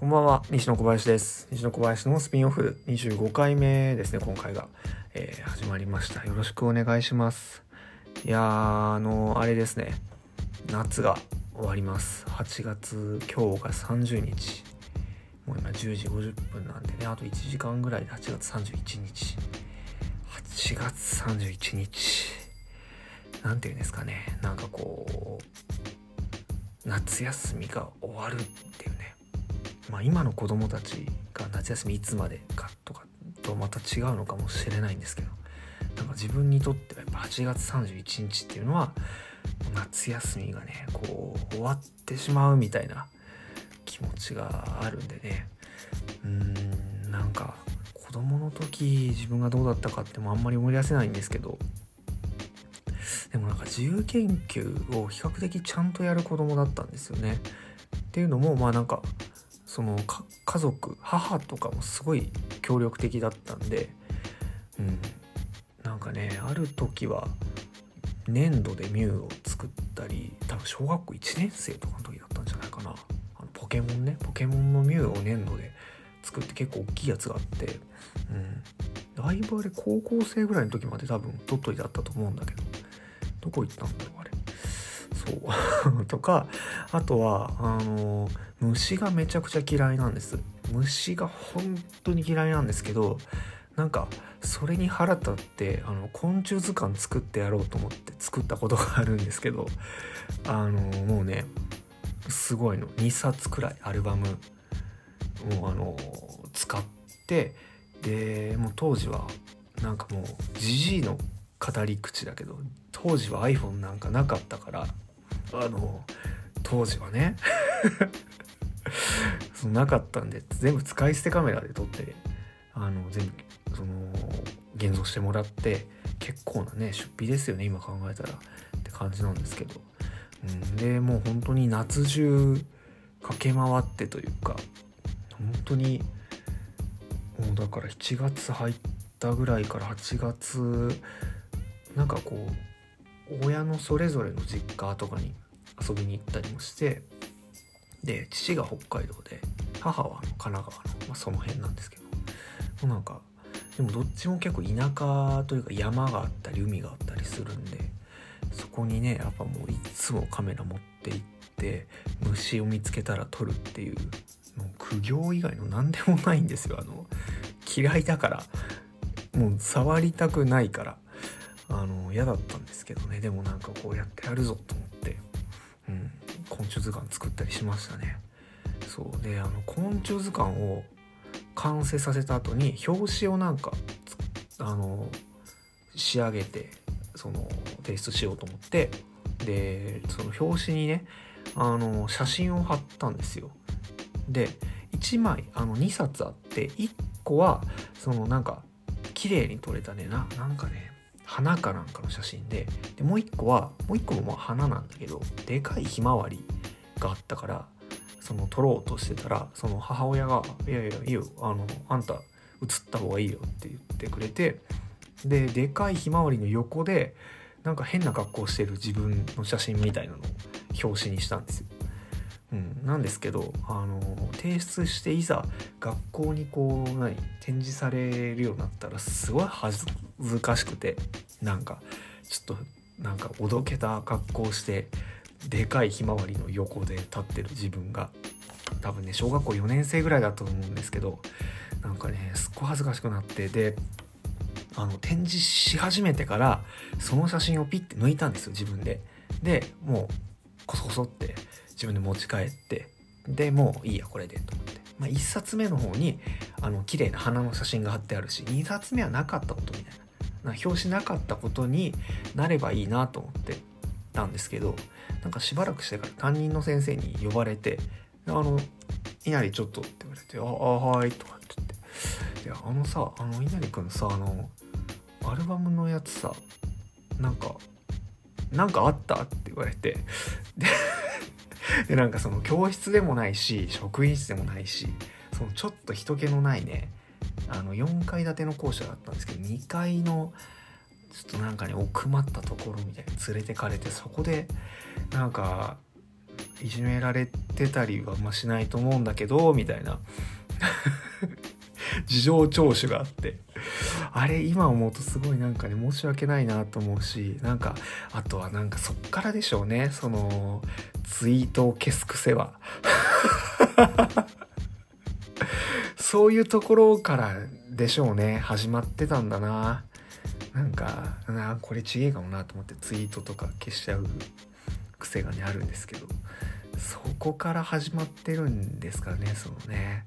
こんばんは、西野小林です。西野小林のスピンオフ25回目ですね、今回が、えー始まりました。よろしくお願いします。いやー、あのあれですね、夏が終わります。8月、今日が30日。もう今10時50分なんでね、あと1時間ぐらいで8月31日。8月31日。なんていうんですかね、なんかこう、夏休みが終わるっていうね。まあ今の子供たちが夏休みいつまでかとかとまた違うのかもしれないんですけどなんか自分にとってはやっぱ8月31日っていうのは夏休みがねこう終わってしまうみたいな気持ちがあるんでねうーんなんか子供の時自分がどうだったかってもあんまり思い出せないんですけどでもなんか自由研究を比較的ちゃんとやる子供だったんですよね。っていうのもまあなんかその家族母とかもすごい協力的だったんで、うん、なんかねある時は粘土でミュウを作ったり多分小学校1年生とかの時だったんじゃないかな。あのポケモンね。ポケモンのミュウを粘土で作って結構大きいやつがあって、うん、だいぶあれ高校生ぐらいの時まで多分鳥取っといてあったと思うんだけどどこ行ったんだろうあれ。そう。とかあとはあの虫がめちゃくちゃ嫌いなんです。虫が本当に嫌いなんですけどなんかそれに腹立ってあの昆虫図鑑作ってやろうと思って作ったことがあるんですけどあのもうねすごいの。2冊くらいアルバムもうあの使ってでもう当時はなんかもうジジイの語り口だけど当時は iPhone なんかなかったからあの当時はね。そのなかったんで全部使い捨てカメラで撮ってあの全部その現像してもらって結構なね出費ですよね今考えたらって感じなんですけど、うん、でもう本当に夏中駆け回ってというか本当にもうだから7月入ったぐらいから8月なんかこう親のそれぞれの実家とかに遊びに行ったりもしてで父が北海道で母は神奈川の、まあ、その辺なんですけど。もうなんかでもどっちも結構田舎というか山があったり海があったりするんでそこにねやっぱもういつもカメラ持って行って虫を見つけたら撮るっていうもう苦行以外の何でもないんですよ。あの嫌いだから。もう触りたくないから。あの嫌だったんですけどね。でもなんかこうやってやるぞと思って、昆虫図鑑作ったりしましたね。そう。であの昆虫図鑑を完成させた後に表紙をなんかあの仕上げてその提出しようと思ってでその表紙にねあの写真を貼ったんですよ。で1枚あの2冊あって1個はそのなんか綺麗に撮れたね。ななんかね花かなんかの写真ででもう一個はもう一個もまあ花なんだけどでかいひまわりがあったからその撮ろうとしてたらその母親が「いやいやいいよあのあんた写った方がいいよ」って言ってくれてででかいひまわりの横でなんか変な格好してる自分の写真みたいなのを表紙にしたんですよ。うん、なんですけどあの提出していざ学校にこう何展示されるようになったらすごい恥ずかしくてなんかちょっとなんかおどけた格好してでかいひまわりの横で立ってる自分が多分ね小学校4年生ぐらいだと思うんですけどなんかねすっごい恥ずかしくなってであの展示し始めてからその写真をピッて抜いたんですよ自分で。でもうコソコソって自分で持ち帰ってでもういいやこれでと思って、まあ、1冊目の方にあの綺麗な花の写真が貼ってあるし2冊目はなかったことみたいな。な表紙なかったことになればいいなと思ってたんですけどなんかしばらくしてから担任の先生に呼ばれて「あの稲荷ちょっと」って言われて「ああはい」とかって言って「いやあのさあの稲荷くんさあのアルバムのやつさなんかなんかあった?」って言われて。で でなんかその教室でもないし職員室でもないしそのちょっと人気のないねあの4階建ての校舎だったんですけど2階のちょっとなんかね奥まったところみたいに連れてかれてそこでなんかいじめられてたりはましないと思うんだけどみたいな。事情聴取があって。あれ今思うとすごいなんかね申し訳ないなと思うしなんかあとはなんかそっからでしょうね。そのツイートを消す癖は。そういうところからでしょうね。始まってたんだな。なんかなこれちげえかもなと思ってツイートとか消しちゃう癖がねあるんですけど。そこから始まってるんですかねそのね、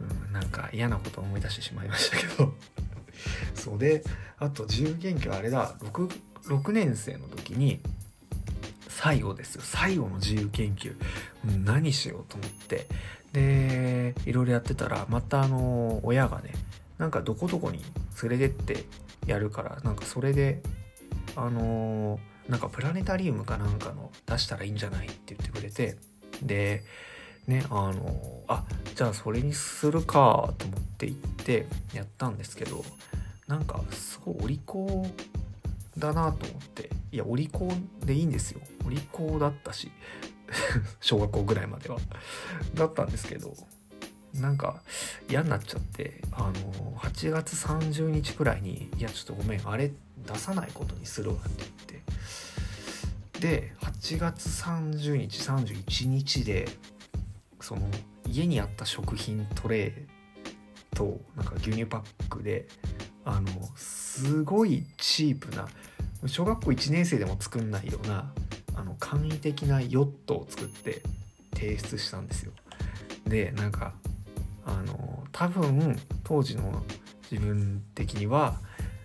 うん、なんか嫌なことを思い出してしまいましたけど。そうであと自由研究あれだ。6, 6年生の時に最後ですよ。最後の自由研究、うん、何しようと思って。でいろいろやってたらまたあの親がねなんかどこどこに連れてってやるからなんかそれであのなんかプラネタリウムかなんかの出したらいいんじゃないって言ってくれて。でねあのあじゃあそれにするかと思って行ってやったんですけどなんかすごいお利口だなと思っていやお利口でいいんですよ。お利口だったし 小学校ぐらいまでは。だったんですけどなんか嫌になっちゃってあの8月30日くらいに「いやちょっとごめんあれ出さないことにするわ」って言って。で8月30日31日でその家にあった食品トレーとなんか牛乳パックであのすごいチープな小学校1年生でも作んないようなあの簡易的なヨットを作って提出したんですよ。でなんかあの多分当時の自分的には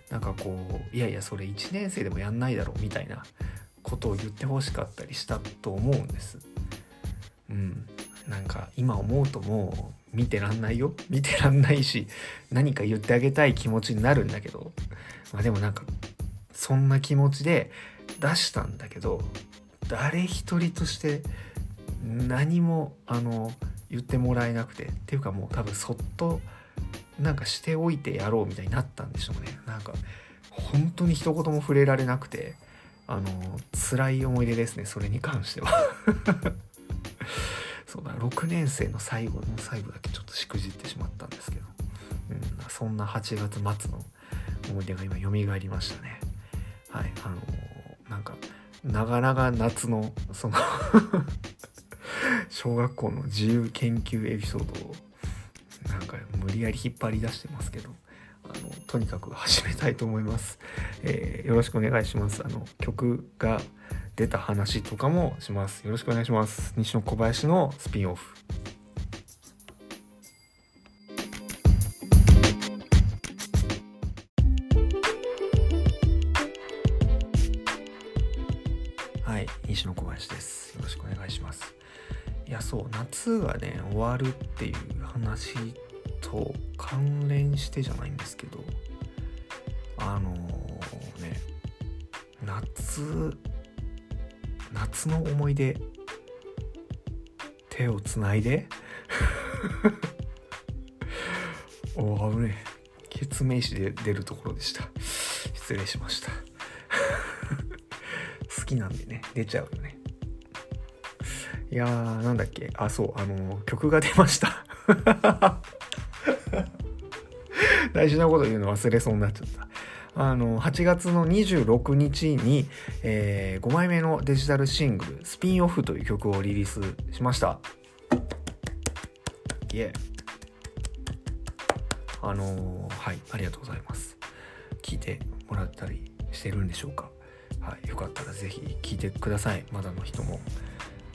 なんかこういやいやそれ1年生でもやんないだろうみたいなことを言ってほしかったりしたと思うんです。うん、なんか今思うともう見てらんないよ。見てらんないし何か言ってあげたい気持ちになるんだけど。まあでもなんかそんな気持ちで出したんだけど誰一人として何もあの言ってもらえなくて。っていうかもう多分そっとなんかしておいてやろうみたいになったんでしょうね。なんか本当に一言も触れられなくてあの辛い思い出ですねそれに関しては。そうだ6年生の最後の最後だけちょっとしくじってしまったんですけど、うん、そんな8月末の思い出が今蘇りましたね。はいあのなんか長々夏のその小学校の自由研究エピソードをなんか無理やり引っ張り出してますけどあのとにかく始めたいと思います、えー、よろしくお願いします。あの曲が出た話とかもします。よろしくお願いします。西野小林のスピンオフ。はい西野小林です。よろしくお願いします。いやそう夏がね終わるっていう話と関連してじゃないんですけどあのー、ね夏夏の思い出。手をつないで。お危ねえ。決名詞で出るところでした。失礼しました。好きなんでね。出ちゃうよね。いやーなんだっけ。あそうあの曲が出ました。大事なこと言うの忘れそうになっちゃった。あの8月の26日に、えー、5枚目のデジタルシングル「スピンオフ」という曲をリリースしました。イエあのー、はいありがとうございます。聞いてもらったりしてるんでしょうか？はいよかったら是非聴いてください。まだの人も。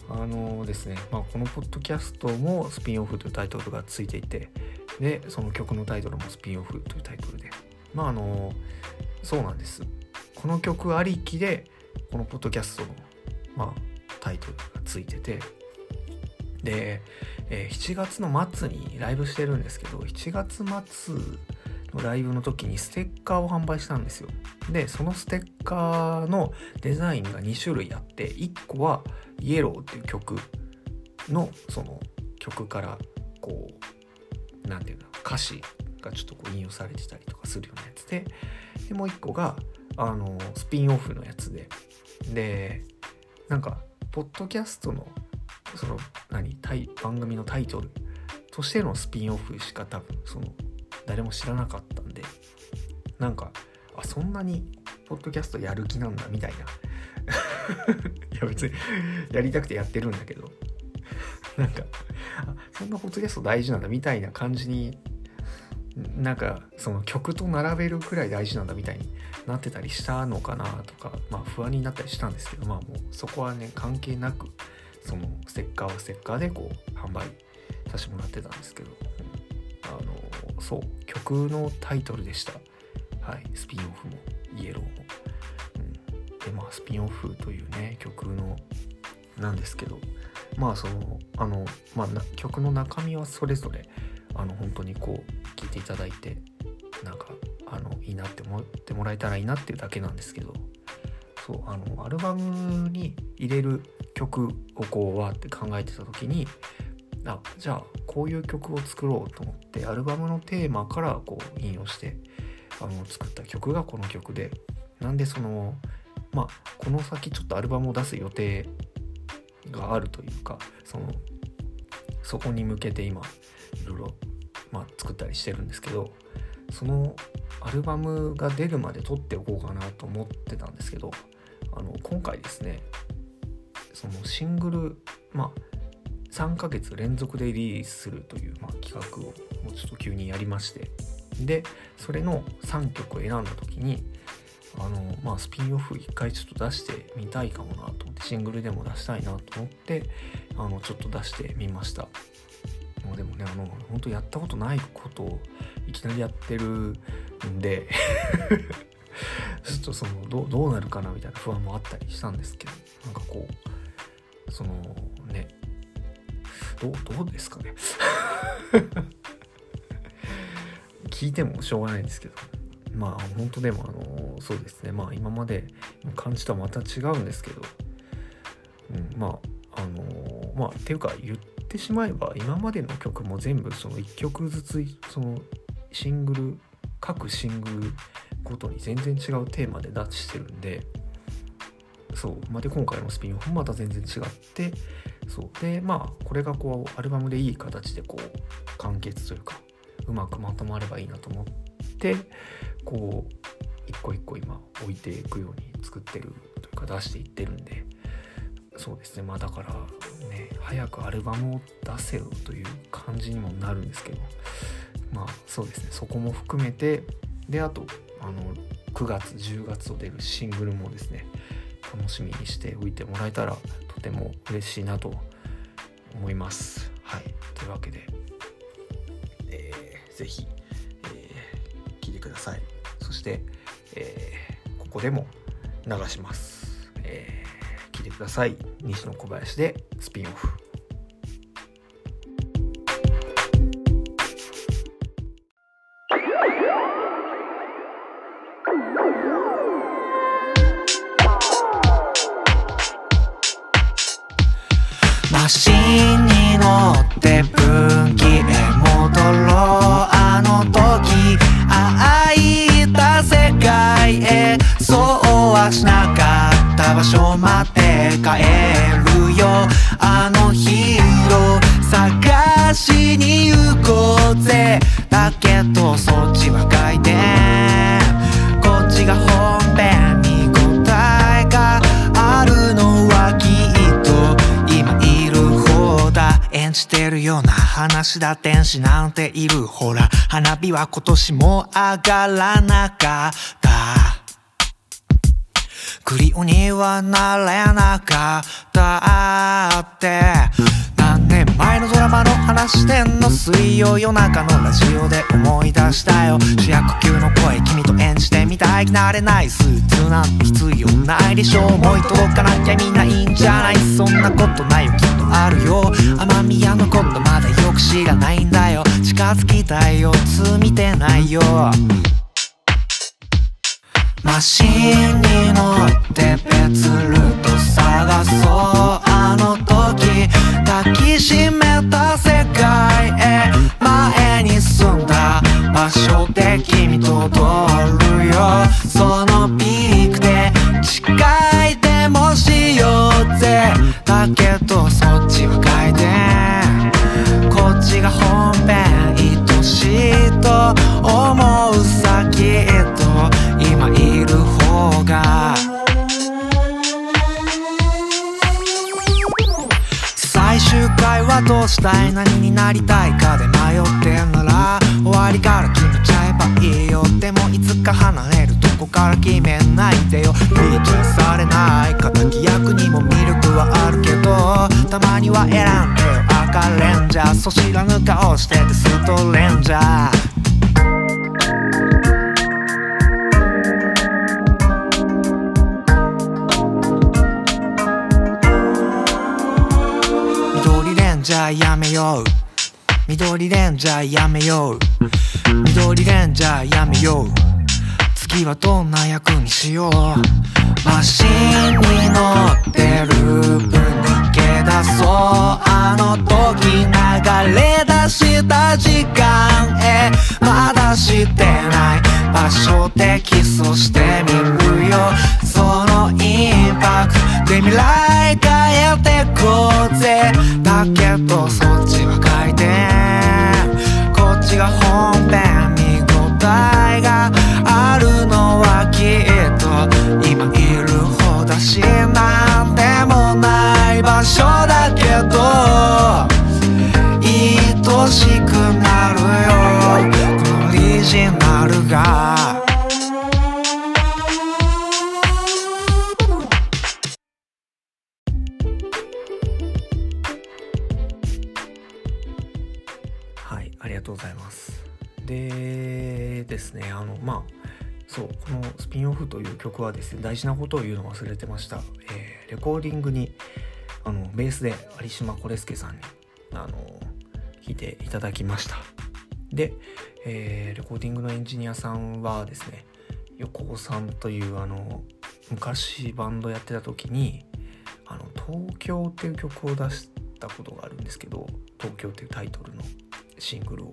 あのですね、まあ、このポッドキャストもスピンオフというタイトルがついていてでその曲のタイトルもスピンオフというタイトルでまああのそうなんです。この曲ありきでこのポッドキャストの、まあ、タイトルがついてて。で、えー、7月の末にライブしてるんですけど7月末のライブの時にステッカーを販売したんですよ。でそのステッカーのデザインが2種類あって1個はイエローっていう曲のその曲からこう何て言うの歌詞がちょっとこう引用されてたりとかするようなやつででもう一個があのスピンオフのやつで。でなんかポッドキャストのその何タイ番組のタイトルとしてのスピンオフしか多分その誰も知らなかったんで。なんかあそんなにポッドキャストやる気なんだみたいな。いや別にやりたくてやってるんだけど。なんかそんなポッドキャスト大事なんだみたいな感じになんかその曲と並べるくらい大事なんだみたいになってたりしたのかなとかまあ不安になったりしたんですけどまあもうそこはね関係なくそのステッカーはステッカーでこう販売させてもらってたんですけど、あのそう曲のタイトルでした。はいスピンオフもイエローも、うん、でまあスピンオフというね曲のなんですけどまあそのあの、まあ、曲の中身はそれぞれあの本当にこういていただいてなんかあのいいなって思ってもらえたらいいなっていうだけなんですけどそうあのアルバムに入れる曲をこうわって考えてた時にあじゃあこういう曲を作ろうと思ってアルバムのテーマからこう引用してあの作った曲がこの曲でなんでそのまあこの先ちょっとアルバムを出す予定があるというかそのそこに向けて今いろいろ、まあ、作ったりしてるんですけどそのアルバムが出るまで撮っておこうかなと思ってたんですけどあの今回ですねそのシングルまあ3ヶ月連続でリリースするという、まあ、企画をもうちょっと急にやりましてでそれの3曲を選んだ時にあのまあスピンオフ一回ちょっと出してみたいかもなと思ってシングルでも出したいなと思ってあのちょっと出してみました。もうでもねあの本当やったことないことをいきなりやってるんで ちょっとそのどどうなるかなみたいな不安もあったりしたんですけどなんかこうそのねどうどうですかね。聞いてもしょうがないんですけど。まあ本当でもあのそうですね。まあ今まで感じとはまた違うんですけど、うん、まああのまあっていうか言っててしまえば今までの曲も全部その1曲ずつそのシングル各シングルごとに全然違うテーマで出してるんでそう、ま、で今回のスピンオフもまた全然違ってそう。でまあこれがこうアルバムでいい形でこう完結というかうまくまとまればいいなと思ってこう一個一個今置いていくように作ってるというか出していってるんでそうですね。まあだからね早くアルバムを出せよという感じにもなるんですけど。まあそうですね。そこも含めてであとあの9月10月を出るシングルもですね楽しみにしておいてもらえたらとても嬉しいなと思います。はい。というわけで、えー、ぜひさい。そして、えー、ここでも流します、ください。西野小林でスピンオフ。話だ天使なんている。ほら花火は今年も上がらなかった。クリオにはなれなかったって。何年前のドラマの話してんの？水曜夜中のラジオで思い出したよ。主役級の声君と演じてみたい慣れない。スーツなんて必要ないでしょ。う思い届かなきゃみんないんじゃない。そんなことないよ。きっとあるよ。雨宮のことく知らないんだよ。近づきたいよ。つ見てないよ。マシンに乗って別ルート探そう。あの時抱きしめた世界へ。前に住んだ。場所で君と踊るよ。そのピー緑レンジャーやめよう。緑レンジャーやめよう。次はどんな役にしよう。マシンに乗ってループ抜け出そう。あの時流れ出した時間。へまだしてない。場所でキスをしてみるよ。そのインパクトで未来変えてこうぜ。だけどそっちは回転。ちが本編見応えがあるのはきっと今いる方だしなんでもない場所だけど愛しくなるよ。このオリジナルがとうございます。でですねあのまあそうこのスピンオフという曲はですね大事なことを言うの忘れてました、えーレコーディングにあのベースで有島コレスケさんにあの弾いていただきました。で、えーレコーディングのエンジニアさんはですね横尾さんというあの昔バンドやってた時に「あの東京」っていう曲を出したことがあるんですけど「東京」っていうタイトルの。シングルを、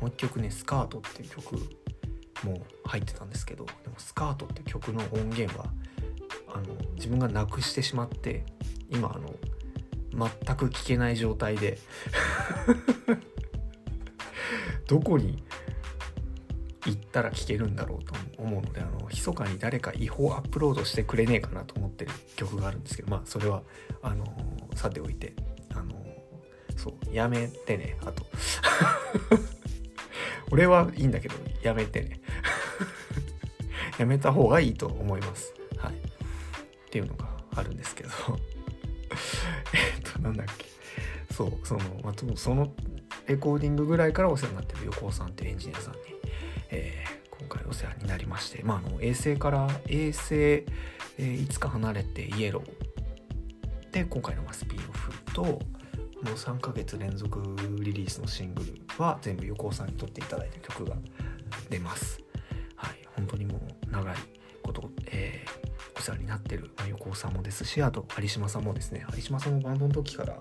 もう一曲ね「スカート」っていう曲も入ってたんですけどでも「スカート」っていう曲の音源はあの自分がなくしてしまって今あの全く聴けない状態で どこに行ったら聴けるんだろうと思うのであの密かに誰か違法アップロードしてくれねえかなと思ってる曲があるんですけどまあそれはあのさておいて。そうやめてねあと。俺はいいんだけどやめてね。やめた方がいいと思います。はい。っていうのがあるんですけど。えっとなんだっけ。そうその、まあ、そのレコーディングぐらいからお世話になってる横尾さんっていうエンジニアさんに、えー今回お世話になりまして、まあ、あの衛星から衛星、えーいつか離れてイエロー。で今回のスピンオフともう3ヶ月連続リリースのシングルは全部横尾さんに撮っていただいた曲が出ます。はい、本当にもう長いこと、えーお世話になってる、まあ、横尾さんもですしあと有島さんもですね有島さんもバンドの時から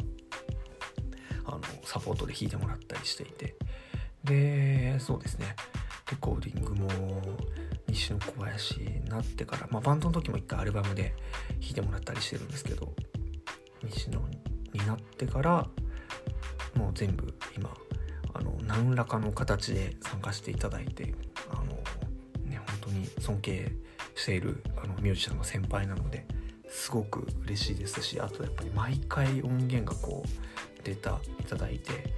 あのサポートで弾いてもらったりしていてでそうですねレコーディングも西野小林になってから、まあ、バンドの時も一回アルバムで弾いてもらったりしてるんですけど西野になってからもう全部今あの何らかの形で参加していただいてあのね本当に尊敬しているあのミュージシャンの先輩なのですごく嬉しいですしあとやっぱり毎回音源がこうデータいただいて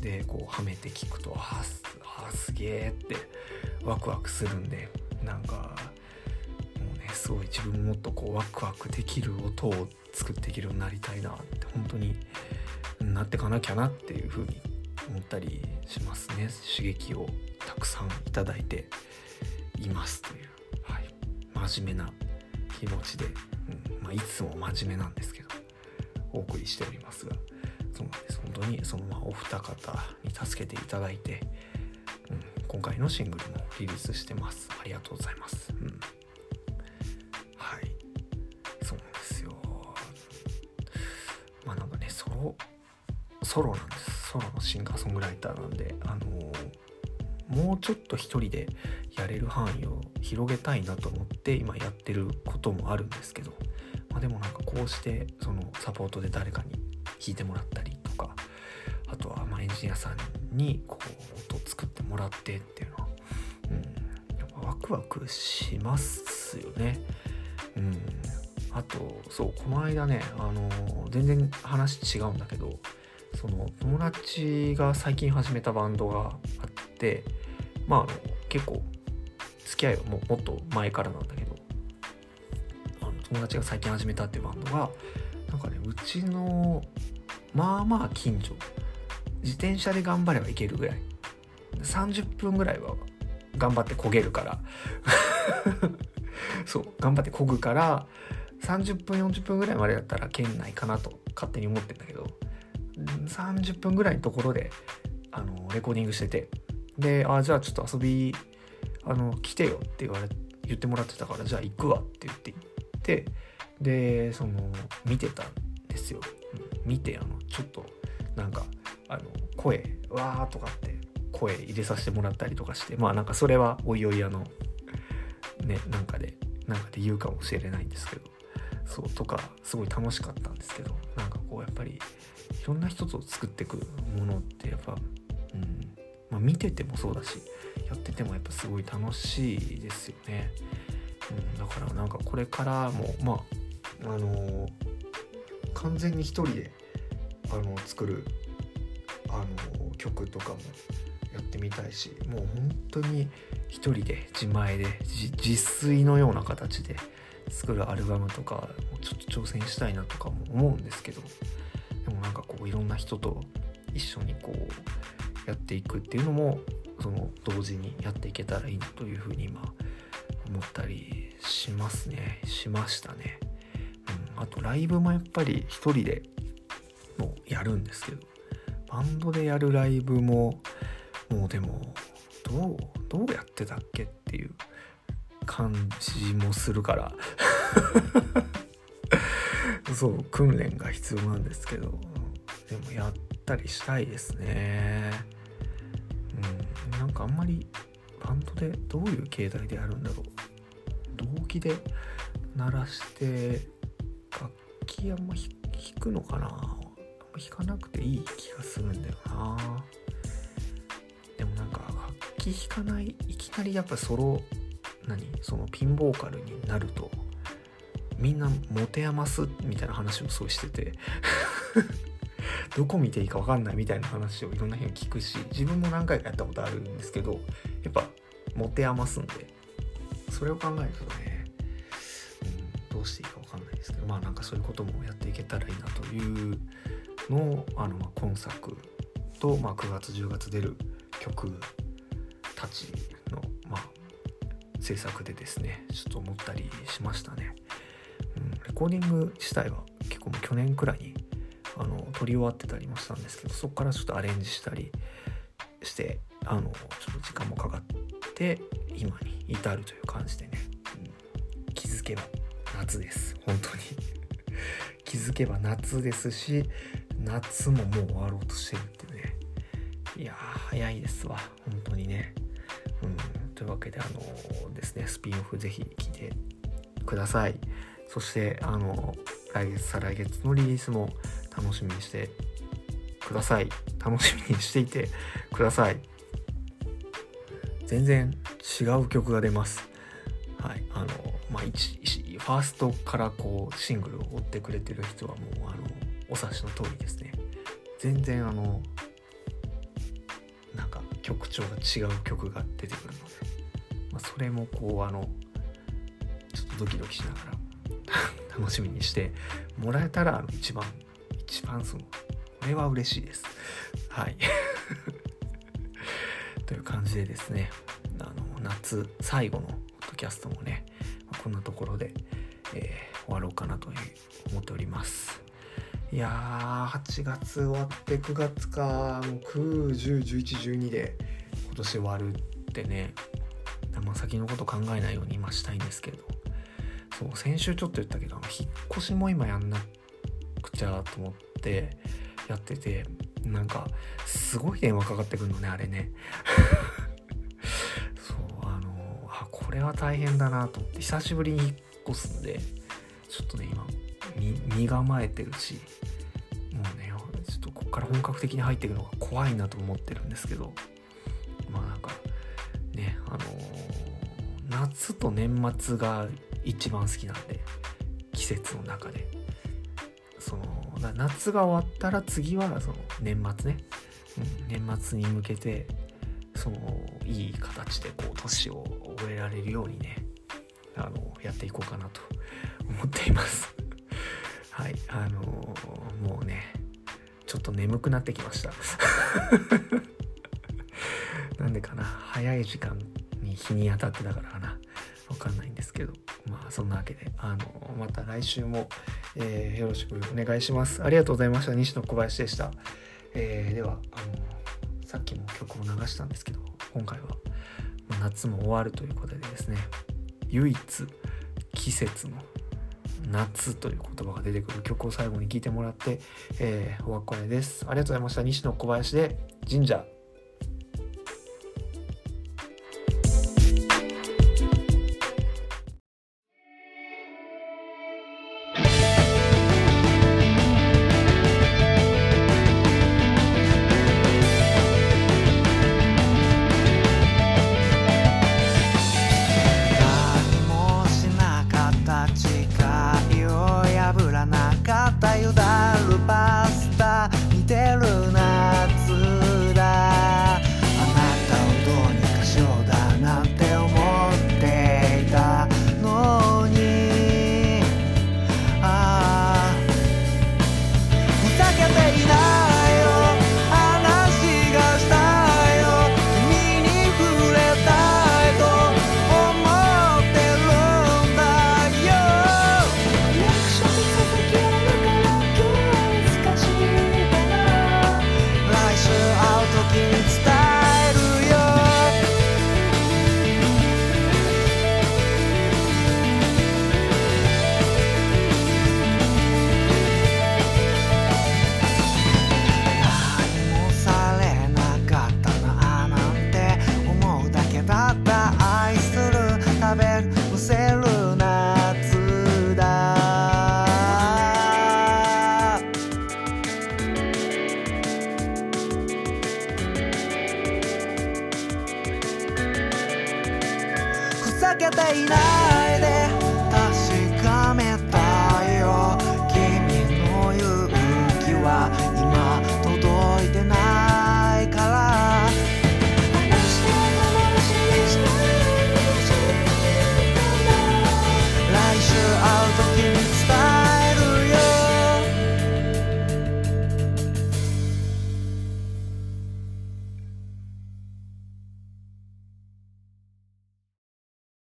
でこうはめて聞くとあーすあーすげえってワクワクするんでなんかもうねすごい自分ももっとこうワクワクできる音を作っていけるようになりたいなって本当になってかなきゃなっていうふうに思ったりしますね。刺激をたくさんいただいていますという、はい、真面目な気持ちで、うんまあ、いつも真面目なんですけどお送りしておりますがそうなんです本当にそのまお二方に助けていただいて、うん、今回のシングルもリリースしてます。ありがとうございます、うん、ソロなんですソロのシンガーソングライターなんであのもうちょっと一人でやれる範囲を広げたいなと思って今やってることもあるんですけど、まあ、でもなんかこうしてそのサポートで誰かに弾いてもらったりとかあとはまエンジニアさんにこう音作ってもらってっていうのは、うん、やっぱワクワクしますよね。うん、あとそうこの間ねあの全然話違うんだけどその友達が最近始めたバンドがあってまああの結構付き合いはももっと前からなんだけどあの友達が最近始めたっていうバンドがなんかねうちのまあまあ近所自転車で頑張ればいけるぐらい。30分ぐらいは頑張って焦げるから。そう頑張って漕ぐから30分40分ぐらいまでだったら県内かなと勝手に思ってんだけど30分ぐらいのところであのレコーディングしててで「あじゃあちょっと遊びあの来てよ」って言われ言ってもらってたから「じゃあ行くわ」って言って行ってでその見てたんですよ。見てあのちょっとなんかあの声「わー」とかって声入れさせてもらったりとかしてまあなんかそれはおいおいあのねなんかでなんかで言うかもしれないんですけどそうとかすごい楽しかったんですけどなんかこうやっぱりいろんな人と作っていくものってやっぱ、うんまあ、見ててもそうだしやっててもやっぱすごい楽しいですよね。うん、だからなんかこれからもまああのー完全に一人であの作るあの曲とかもやってみたいしもう本当に一人で自前で自自炊のような形で作るアルバムとかちょっと挑戦したいなとかも思うんですけどでもなんかこういろんな人と一緒にこうやっていくっていうのもその同時にやっていけたらいいなというふうに今思ったりしますねしましたね。うん、あとライブもやっぱり一人でもやるんですけどバンドでやるライブももうでもどうどうやってたっけっていう感じもするから。そう訓練が必要なんですけど。でもやったりしたいですね。うん。なんかあんまりバンドでどういう形態でやるんだろう。動機で鳴らして楽器あんま弾くのかな。あんま弾かなくていい気がするんだよな。でもなんか楽器弾かないいきなりやっぱソロ何？そのピンボーカルになるとみんな持て余すみたいな話をそうしてて どこ見ていいか分かんないみたいな話をいろんな人に聞くし自分も何回かやったことあるんですけどやっぱ持て余すんでそれを考えるとね、うん、どうしていいか分かんないですけどまあなんかそういうこともやっていけたらいいなというのをあのまあ今作と、まあ、9月10月出る曲たち制作でですねちょっと思ったりしましたね。うん、レコーディング自体は結構も去年くらいにあの撮り終わってたりもしたんですけどそこからちょっとアレンジしたりしてあのちょっと時間もかかって今に至るという感じでね、うん、気づけば夏です。本当に。気づけば夏ですし夏ももう終わろうとしてるっていうね。いや早いですわ。本当にね。いうわけであのですねスピンオフぜひ聞いてください。そしてあの来月再来月のリリースも楽しみにしてください。楽しみにしていてください。全然違う曲が出ます。はい。あのまあ一ファーストからこうシングルを追ってくれてる人はもうあのお察しの通りですね。全然あのなんか曲調が違う曲が出てくるので、まあ、それもこうあのちょっとドキドキしながら 楽しみにしてもらえたら一番一番そのこれは嬉しいです。はい。という感じでですねあの夏最後のポッドキャストもねこんなところで、えー、終わろうかなという思っております。いやー8月終わって9月か。もう9101112で今年終わるってね先のこと考えないように今したいんですけど。そう先週ちょっと言ったけど引っ越しも今やんなくちゃと思ってやっててなんかすごい電話かかってくるのねあれね。そうあのあこれは大変だなと思って久しぶりに引っ越すんでちょっとね今身構えてるしもうねちょっとこっから本格的に入っていくのが怖いなと思ってるんですけど。夏と年末が一番好きなんで季節の中で。その夏が終わったら次はその年末ね、うん、年末に向けてそのいい形でこう年を終えられるようにねあのやっていこうかなと思っています。はいあのもうねちょっと眠くなってきました。なんでかな早い時間に日に当たってたからかなわかんないんですけどまあそんなわけであのまた来週も、えーよろしくお願いします。ありがとうございました。西野小林でした、えーではあのさっきも曲を流したんですけど今回はま夏も終わるということでですね唯一季節の夏という言葉が出てくる曲を最後に聴いてもらって、えーお別れです。ありがとうございました。西野小林で神社